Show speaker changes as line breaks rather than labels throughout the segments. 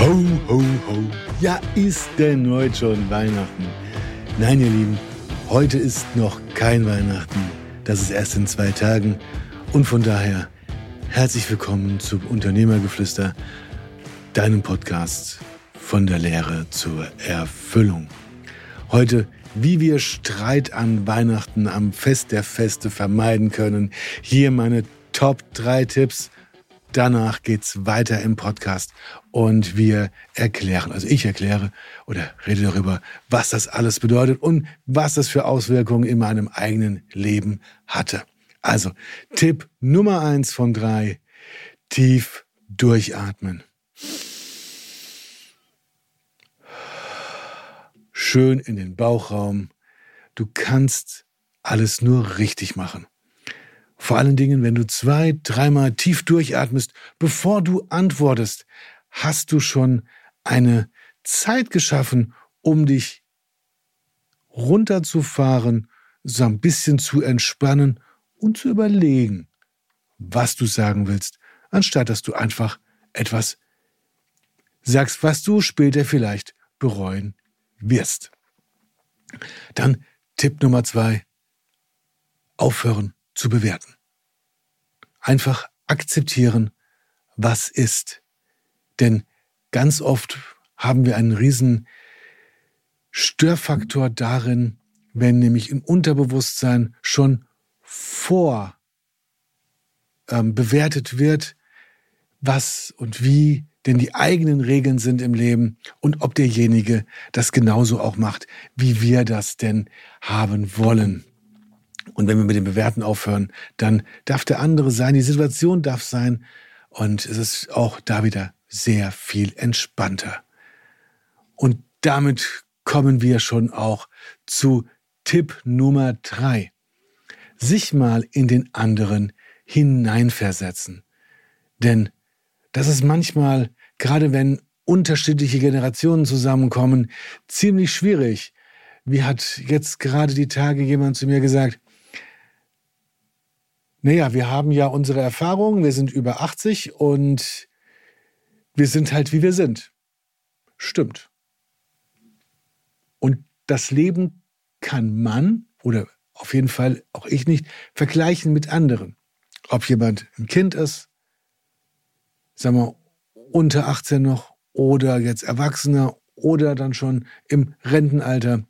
Ho, ho, ho. Ja, ist denn heute schon Weihnachten? Nein, ihr Lieben, heute ist noch kein Weihnachten. Das ist erst in zwei Tagen. Und von daher herzlich willkommen zu Unternehmergeflüster, deinem Podcast von der Lehre zur Erfüllung. Heute, wie wir Streit an Weihnachten am Fest der Feste vermeiden können. Hier meine Top 3 Tipps Danach geht's weiter im Podcast und wir erklären, also ich erkläre oder rede darüber, was das alles bedeutet und was das für Auswirkungen in meinem eigenen Leben hatte. Also Tipp Nummer eins von drei, tief durchatmen. Schön in den Bauchraum. Du kannst alles nur richtig machen. Vor allen Dingen, wenn du zwei, dreimal tief durchatmest, bevor du antwortest, hast du schon eine Zeit geschaffen, um dich runterzufahren, so ein bisschen zu entspannen und zu überlegen, was du sagen willst, anstatt dass du einfach etwas sagst, was du später vielleicht bereuen wirst. Dann Tipp Nummer zwei, aufhören zu bewerten. Einfach akzeptieren, was ist. Denn ganz oft haben wir einen riesen Störfaktor darin, wenn nämlich im Unterbewusstsein schon vor ähm, bewertet wird, was und wie denn die eigenen Regeln sind im Leben und ob derjenige das genauso auch macht, wie wir das denn haben wollen. Und wenn wir mit dem Bewerten aufhören, dann darf der andere sein, die Situation darf sein und es ist auch da wieder sehr viel entspannter. Und damit kommen wir schon auch zu Tipp Nummer drei. Sich mal in den anderen hineinversetzen. Denn das ist manchmal, gerade wenn unterschiedliche Generationen zusammenkommen, ziemlich schwierig. Wie hat jetzt gerade die Tage jemand zu mir gesagt, naja, wir haben ja unsere Erfahrungen, wir sind über 80 und wir sind halt wie wir sind. Stimmt. Und das Leben kann man, oder auf jeden Fall auch ich nicht, vergleichen mit anderen. Ob jemand ein Kind ist, sagen wir unter 18 noch, oder jetzt Erwachsener oder dann schon im Rentenalter,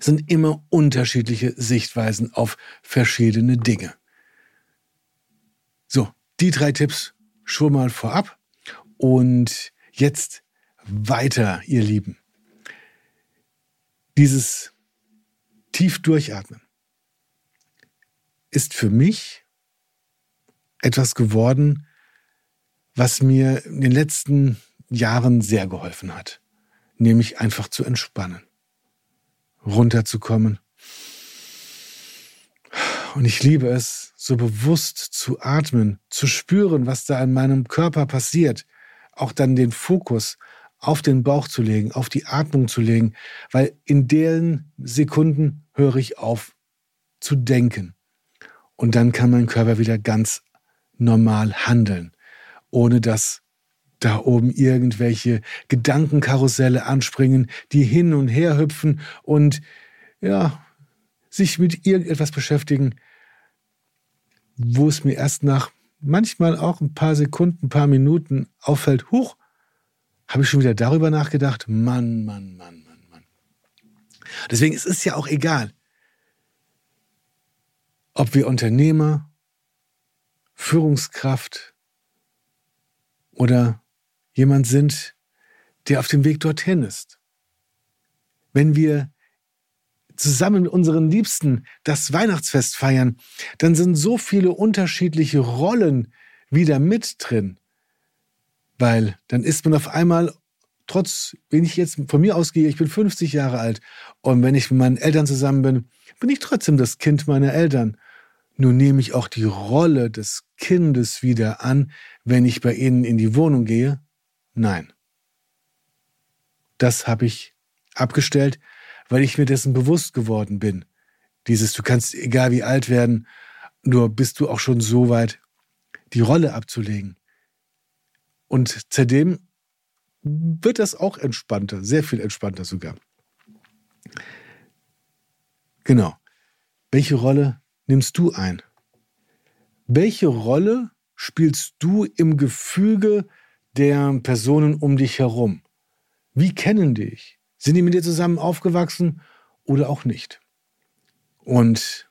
sind immer unterschiedliche Sichtweisen auf verschiedene Dinge. Die drei Tipps schon mal vorab. Und jetzt weiter, ihr Lieben. Dieses tief durchatmen ist für mich etwas geworden, was mir in den letzten Jahren sehr geholfen hat. Nämlich einfach zu entspannen, runterzukommen. Und ich liebe es, so bewusst zu atmen, zu spüren, was da in meinem Körper passiert, auch dann den Fokus auf den Bauch zu legen, auf die Atmung zu legen, weil in den Sekunden höre ich auf zu denken. Und dann kann mein Körper wieder ganz normal handeln, ohne dass da oben irgendwelche Gedankenkarusselle anspringen, die hin und her hüpfen und ja, sich mit irgendetwas beschäftigen, wo es mir erst nach manchmal auch ein paar Sekunden, ein paar Minuten auffällt, huch, habe ich schon wieder darüber nachgedacht. Mann, Mann, Mann, Mann, Mann. Deswegen es ist es ja auch egal, ob wir Unternehmer, Führungskraft oder jemand sind, der auf dem Weg dorthin ist. Wenn wir zusammen mit unseren Liebsten das Weihnachtsfest feiern, dann sind so viele unterschiedliche Rollen wieder mit drin. Weil dann ist man auf einmal, trotz, wenn ich jetzt von mir ausgehe, ich bin 50 Jahre alt und wenn ich mit meinen Eltern zusammen bin, bin ich trotzdem das Kind meiner Eltern. Nur nehme ich auch die Rolle des Kindes wieder an, wenn ich bei ihnen in die Wohnung gehe? Nein. Das habe ich abgestellt weil ich mir dessen bewusst geworden bin. Dieses, du kannst, egal wie alt werden, nur bist du auch schon so weit, die Rolle abzulegen. Und seitdem wird das auch entspannter, sehr viel entspannter sogar. Genau. Welche Rolle nimmst du ein? Welche Rolle spielst du im Gefüge der Personen um dich herum? Wie kennen dich? Sind die mit dir zusammen aufgewachsen oder auch nicht? Und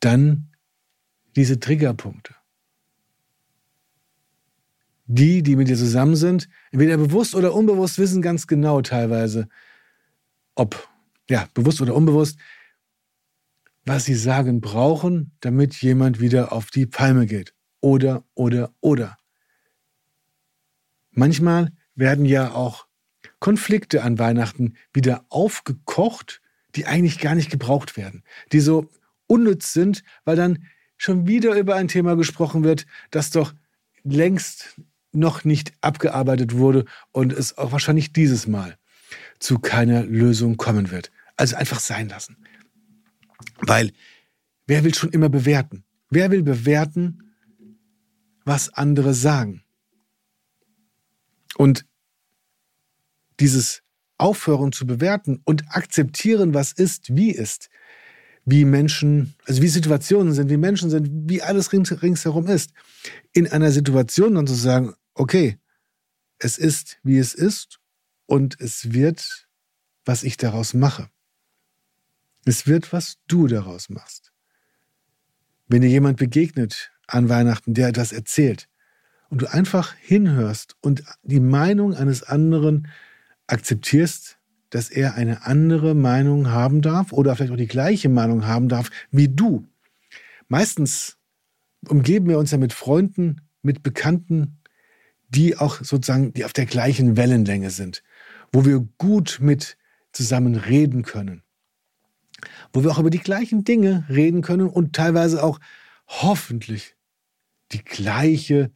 dann diese Triggerpunkte. Die, die mit dir zusammen sind, entweder bewusst oder unbewusst, wissen ganz genau teilweise, ob, ja, bewusst oder unbewusst, was sie sagen brauchen, damit jemand wieder auf die Palme geht. Oder, oder, oder. Manchmal werden ja auch Konflikte an Weihnachten wieder aufgekocht, die eigentlich gar nicht gebraucht werden, die so unnütz sind, weil dann schon wieder über ein Thema gesprochen wird, das doch längst noch nicht abgearbeitet wurde und es auch wahrscheinlich dieses Mal zu keiner Lösung kommen wird. Also einfach sein lassen. Weil wer will schon immer bewerten? Wer will bewerten, was andere sagen? Und dieses Aufhören zu bewerten und akzeptieren, was ist, wie ist, wie Menschen, also wie Situationen sind, wie Menschen sind, wie alles rings, ringsherum ist. In einer Situation dann zu sagen, okay, es ist, wie es ist und es wird, was ich daraus mache. Es wird, was du daraus machst. Wenn dir jemand begegnet an Weihnachten, der das erzählt und du einfach hinhörst und die Meinung eines anderen akzeptierst, dass er eine andere Meinung haben darf oder vielleicht auch die gleiche Meinung haben darf wie du. Meistens umgeben wir uns ja mit Freunden, mit Bekannten, die auch sozusagen, die auf der gleichen Wellenlänge sind, wo wir gut mit zusammen reden können wo wir auch über die gleichen Dinge reden können und teilweise auch hoffentlich die gleiche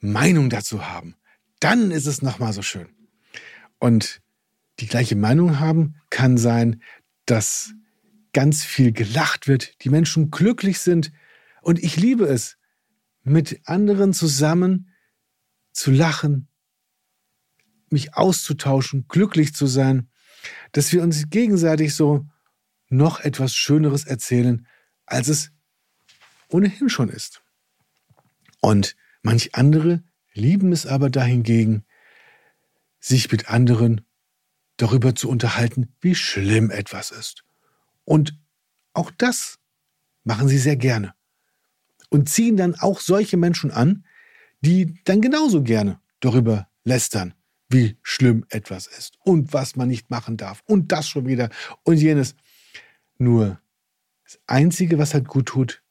Meinung dazu haben. Dann ist es nochmal so schön. Und die gleiche Meinung haben kann sein, dass ganz viel gelacht wird, die Menschen glücklich sind. Und ich liebe es, mit anderen zusammen zu lachen, mich auszutauschen, glücklich zu sein, dass wir uns gegenseitig so noch etwas Schöneres erzählen, als es ohnehin schon ist. Und manch andere lieben es aber dahingegen, sich mit anderen darüber zu unterhalten, wie schlimm etwas ist. Und auch das machen sie sehr gerne. Und ziehen dann auch solche Menschen an, die dann genauso gerne darüber lästern, wie schlimm etwas ist und was man nicht machen darf und das schon wieder und jenes. Nur das Einzige, was halt gut tut,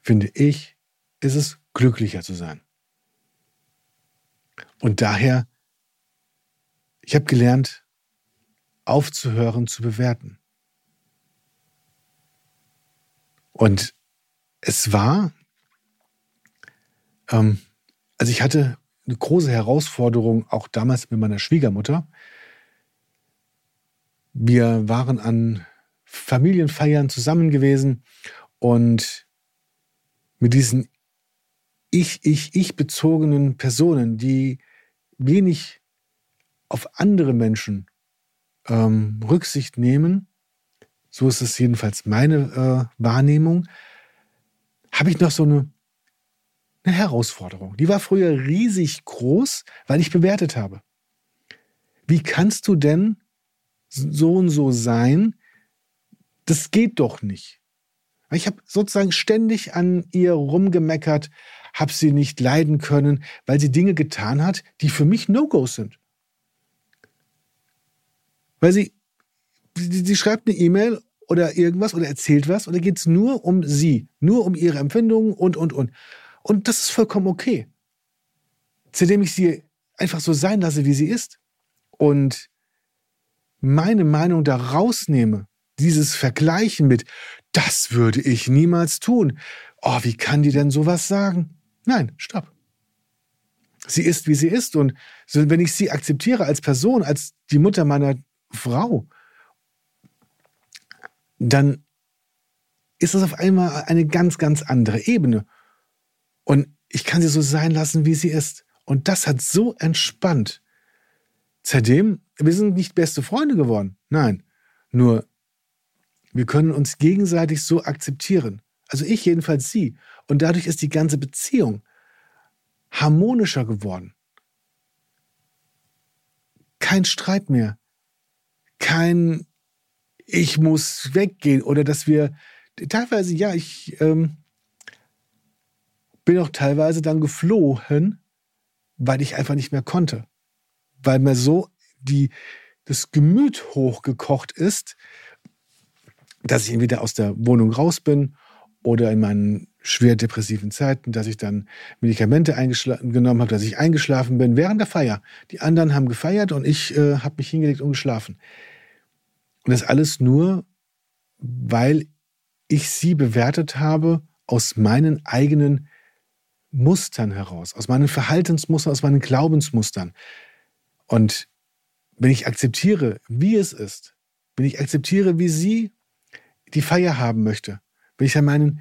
finde ich, ist es, glücklicher zu sein. Und daher, ich habe gelernt, aufzuhören zu bewerten. Und es war, ähm, also ich hatte eine große Herausforderung auch damals mit meiner Schwiegermutter, wir waren an Familienfeiern zusammen gewesen und mit diesen ich, ich, ich bezogenen Personen, die wenig auf andere Menschen ähm, Rücksicht nehmen, so ist es jedenfalls meine äh, Wahrnehmung, habe ich noch so eine, eine Herausforderung. Die war früher riesig groß, weil ich bewertet habe. Wie kannst du denn so und so sein, das geht doch nicht. Ich habe sozusagen ständig an ihr rumgemeckert, habe sie nicht leiden können, weil sie Dinge getan hat, die für mich No-Gos sind. Weil sie, sie, sie schreibt eine E-Mail oder irgendwas oder erzählt was und da geht es nur um sie, nur um ihre Empfindungen und, und, und. Und das ist vollkommen okay. Zudem ich sie einfach so sein lasse, wie sie ist. Und meine Meinung da rausnehme, dieses Vergleichen mit, das würde ich niemals tun. Oh, wie kann die denn sowas sagen? Nein, stopp. Sie ist, wie sie ist. Und wenn ich sie akzeptiere als Person, als die Mutter meiner Frau, dann ist das auf einmal eine ganz, ganz andere Ebene. Und ich kann sie so sein lassen, wie sie ist. Und das hat so entspannt. Seitdem, wir sind nicht beste Freunde geworden. Nein. Nur, wir können uns gegenseitig so akzeptieren. Also ich jedenfalls sie. Und dadurch ist die ganze Beziehung harmonischer geworden. Kein Streit mehr. Kein Ich muss weggehen oder dass wir teilweise, ja, ich ähm, bin auch teilweise dann geflohen, weil ich einfach nicht mehr konnte. Weil mir so die, das Gemüt hochgekocht ist, dass ich entweder aus der Wohnung raus bin oder in meinen schwer depressiven Zeiten, dass ich dann Medikamente genommen habe, dass ich eingeschlafen bin während der Feier. Die anderen haben gefeiert und ich äh, habe mich hingelegt und geschlafen. Und das alles nur, weil ich sie bewertet habe aus meinen eigenen Mustern heraus, aus meinen Verhaltensmustern, aus meinen Glaubensmustern. Und wenn ich akzeptiere, wie es ist, wenn ich akzeptiere, wie sie die Feier haben möchte, wenn ich dann meinen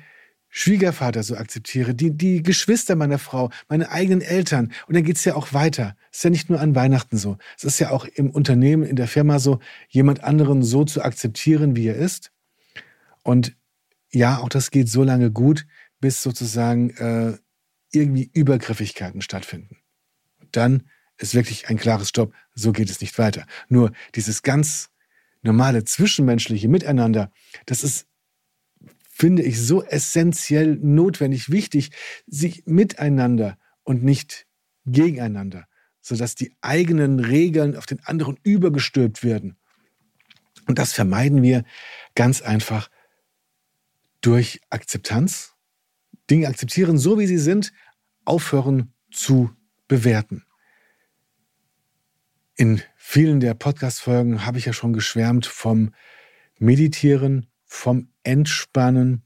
Schwiegervater so akzeptiere, die, die Geschwister meiner Frau, meine eigenen Eltern. Und dann geht es ja auch weiter. Es ist ja nicht nur an Weihnachten so. Es ist ja auch im Unternehmen, in der Firma so, jemand anderen so zu akzeptieren, wie er ist. Und ja, auch das geht so lange gut, bis sozusagen äh, irgendwie Übergriffigkeiten stattfinden. Dann ist wirklich ein klares Stopp, so geht es nicht weiter. Nur dieses ganz normale zwischenmenschliche Miteinander, das ist finde ich so essentiell notwendig, wichtig, sich miteinander und nicht gegeneinander, sodass die eigenen Regeln auf den anderen übergestülpt werden. Und das vermeiden wir ganz einfach durch Akzeptanz, Dinge akzeptieren, so wie sie sind, aufhören zu bewerten. In vielen der Podcast-Folgen habe ich ja schon geschwärmt vom Meditieren, vom Entspannen.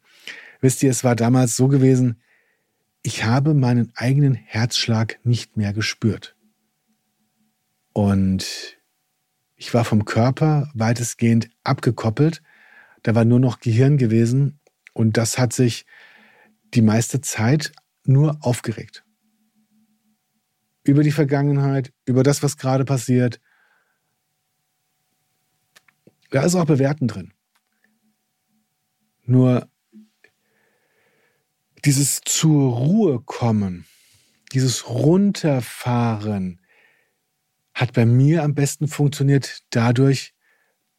Wisst ihr, es war damals so gewesen, ich habe meinen eigenen Herzschlag nicht mehr gespürt. Und ich war vom Körper weitestgehend abgekoppelt. Da war nur noch Gehirn gewesen und das hat sich die meiste Zeit nur aufgeregt. Über die Vergangenheit, über das, was gerade passiert. Da ist auch Bewerten drin. Nur dieses zur Ruhe kommen, dieses Runterfahren hat bei mir am besten funktioniert dadurch,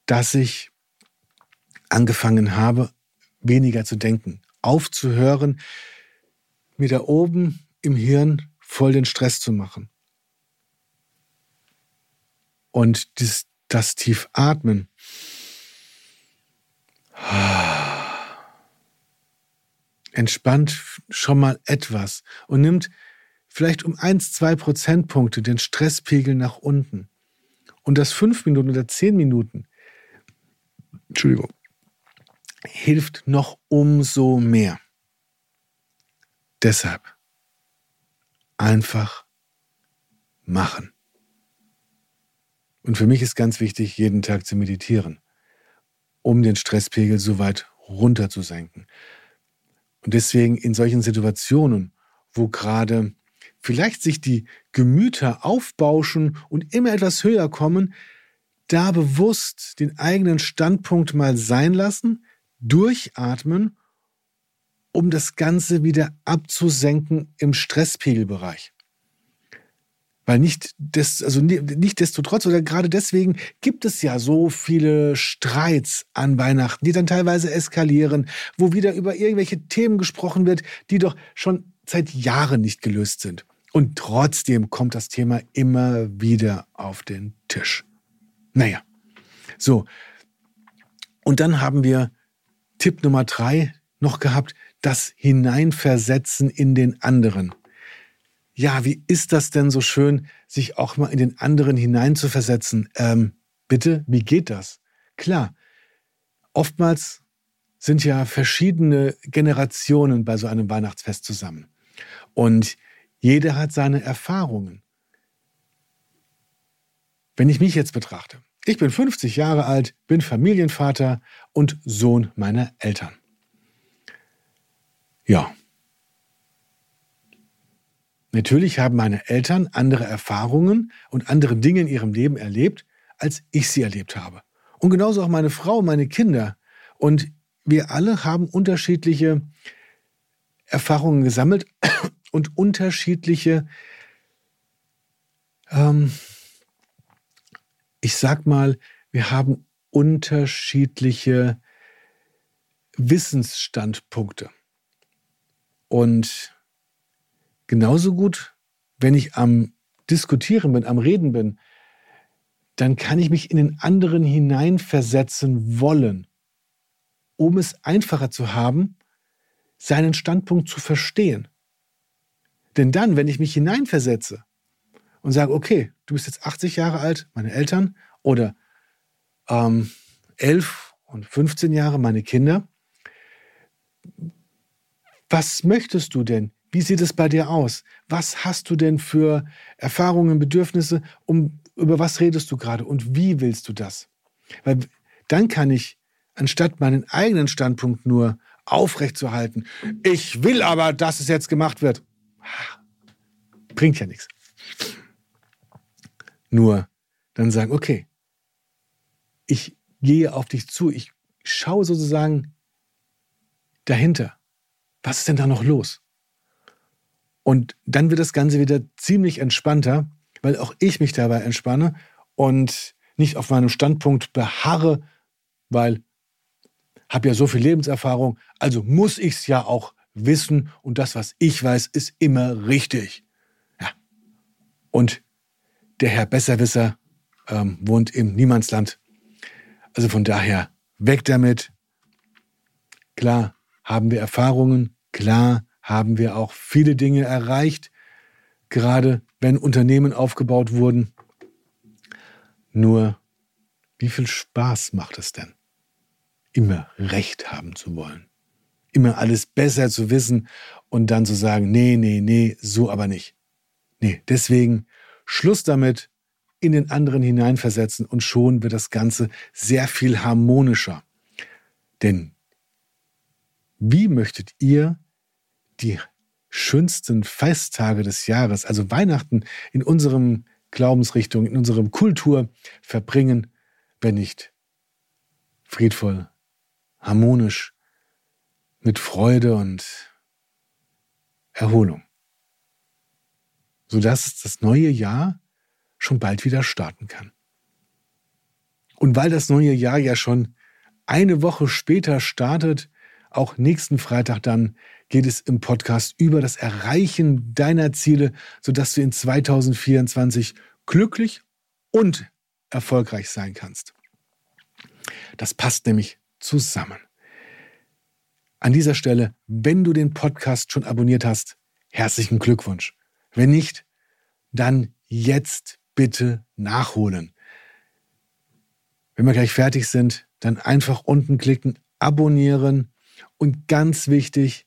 dass ich angefangen habe, weniger zu denken, aufzuhören, mir da oben im Hirn voll den Stress zu machen. Und das, das tief atmen. Entspannt schon mal etwas und nimmt vielleicht um eins, zwei Prozentpunkte den Stresspegel nach unten. Und das fünf Minuten oder zehn Minuten, Entschuldigung, hilft noch umso mehr. Deshalb einfach machen. Und für mich ist ganz wichtig, jeden Tag zu meditieren, um den Stresspegel so weit runter zu senken. Und deswegen in solchen Situationen, wo gerade vielleicht sich die Gemüter aufbauschen und immer etwas höher kommen, da bewusst den eigenen Standpunkt mal sein lassen, durchatmen, um das Ganze wieder abzusenken im Stresspegelbereich. Weil nicht, des, also nicht desto trotz oder gerade deswegen gibt es ja so viele Streits an Weihnachten, die dann teilweise eskalieren, wo wieder über irgendwelche Themen gesprochen wird, die doch schon seit Jahren nicht gelöst sind. Und trotzdem kommt das Thema immer wieder auf den Tisch. Naja, so. Und dann haben wir Tipp Nummer drei noch gehabt, das Hineinversetzen in den anderen ja, wie ist das denn so schön, sich auch mal in den anderen hineinzuversetzen? Ähm, bitte, wie geht das? Klar, oftmals sind ja verschiedene Generationen bei so einem Weihnachtsfest zusammen. Und jeder hat seine Erfahrungen. Wenn ich mich jetzt betrachte, ich bin 50 Jahre alt, bin Familienvater und Sohn meiner Eltern. Ja, Natürlich haben meine Eltern andere Erfahrungen und andere Dinge in ihrem Leben erlebt, als ich sie erlebt habe. Und genauso auch meine Frau, meine Kinder. Und wir alle haben unterschiedliche Erfahrungen gesammelt und unterschiedliche, ähm, ich sag mal, wir haben unterschiedliche Wissensstandpunkte. Und genauso gut, wenn ich am Diskutieren bin, am Reden bin, dann kann ich mich in den anderen hineinversetzen wollen, um es einfacher zu haben, seinen Standpunkt zu verstehen. Denn dann, wenn ich mich hineinversetze und sage, okay, du bist jetzt 80 Jahre alt, meine Eltern, oder ähm, 11 und 15 Jahre, meine Kinder, was möchtest du denn? Wie sieht es bei dir aus? Was hast du denn für Erfahrungen, Bedürfnisse? Um, über was redest du gerade und wie willst du das? Weil dann kann ich, anstatt meinen eigenen Standpunkt nur aufrechtzuerhalten, ich will aber, dass es jetzt gemacht wird, bringt ja nichts. Nur dann sagen, okay, ich gehe auf dich zu, ich schaue sozusagen dahinter. Was ist denn da noch los? Und dann wird das Ganze wieder ziemlich entspannter, weil auch ich mich dabei entspanne und nicht auf meinem Standpunkt beharre, weil habe ja so viel Lebenserfahrung, also muss ich es ja auch wissen und das, was ich weiß, ist immer richtig. Ja. Und der Herr Besserwisser ähm, wohnt im Niemandsland. Also von daher weg damit. Klar haben wir Erfahrungen, klar haben wir auch viele Dinge erreicht, gerade wenn Unternehmen aufgebaut wurden. Nur, wie viel Spaß macht es denn, immer Recht haben zu wollen? Immer alles besser zu wissen und dann zu sagen, nee, nee, nee, so aber nicht. Nee, deswegen Schluss damit, in den anderen hineinversetzen und schon wird das Ganze sehr viel harmonischer. Denn wie möchtet ihr die schönsten Festtage des Jahres, also Weihnachten in unserem Glaubensrichtung, in unserem Kultur verbringen, wenn nicht friedvoll, harmonisch, mit Freude und Erholung. Sodass das neue Jahr schon bald wieder starten kann. Und weil das neue Jahr ja schon eine Woche später startet, auch nächsten Freitag dann geht es im Podcast über das Erreichen deiner Ziele, sodass du in 2024 glücklich und erfolgreich sein kannst. Das passt nämlich zusammen. An dieser Stelle, wenn du den Podcast schon abonniert hast, herzlichen Glückwunsch. Wenn nicht, dann jetzt bitte nachholen. Wenn wir gleich fertig sind, dann einfach unten klicken, abonnieren und ganz wichtig,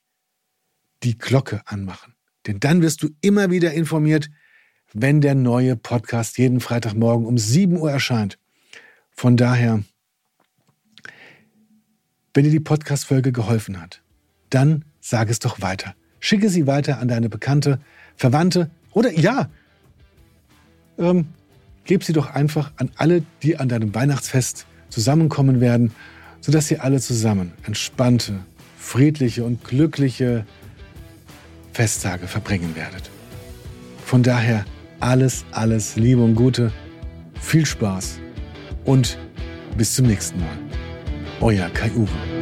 die Glocke anmachen. Denn dann wirst du immer wieder informiert, wenn der neue Podcast jeden Freitagmorgen um 7 Uhr erscheint. Von daher, wenn dir die Podcast-Folge geholfen hat, dann sag es doch weiter. Schicke sie weiter an deine Bekannte, Verwandte oder ja, ähm, gib sie doch einfach an alle, die an deinem Weihnachtsfest zusammenkommen werden, sodass ihr alle zusammen entspannte, friedliche und glückliche Festtage verbringen werdet. Von daher alles, alles Liebe und Gute, viel Spaß und bis zum nächsten Mal. Euer Kai Uwe.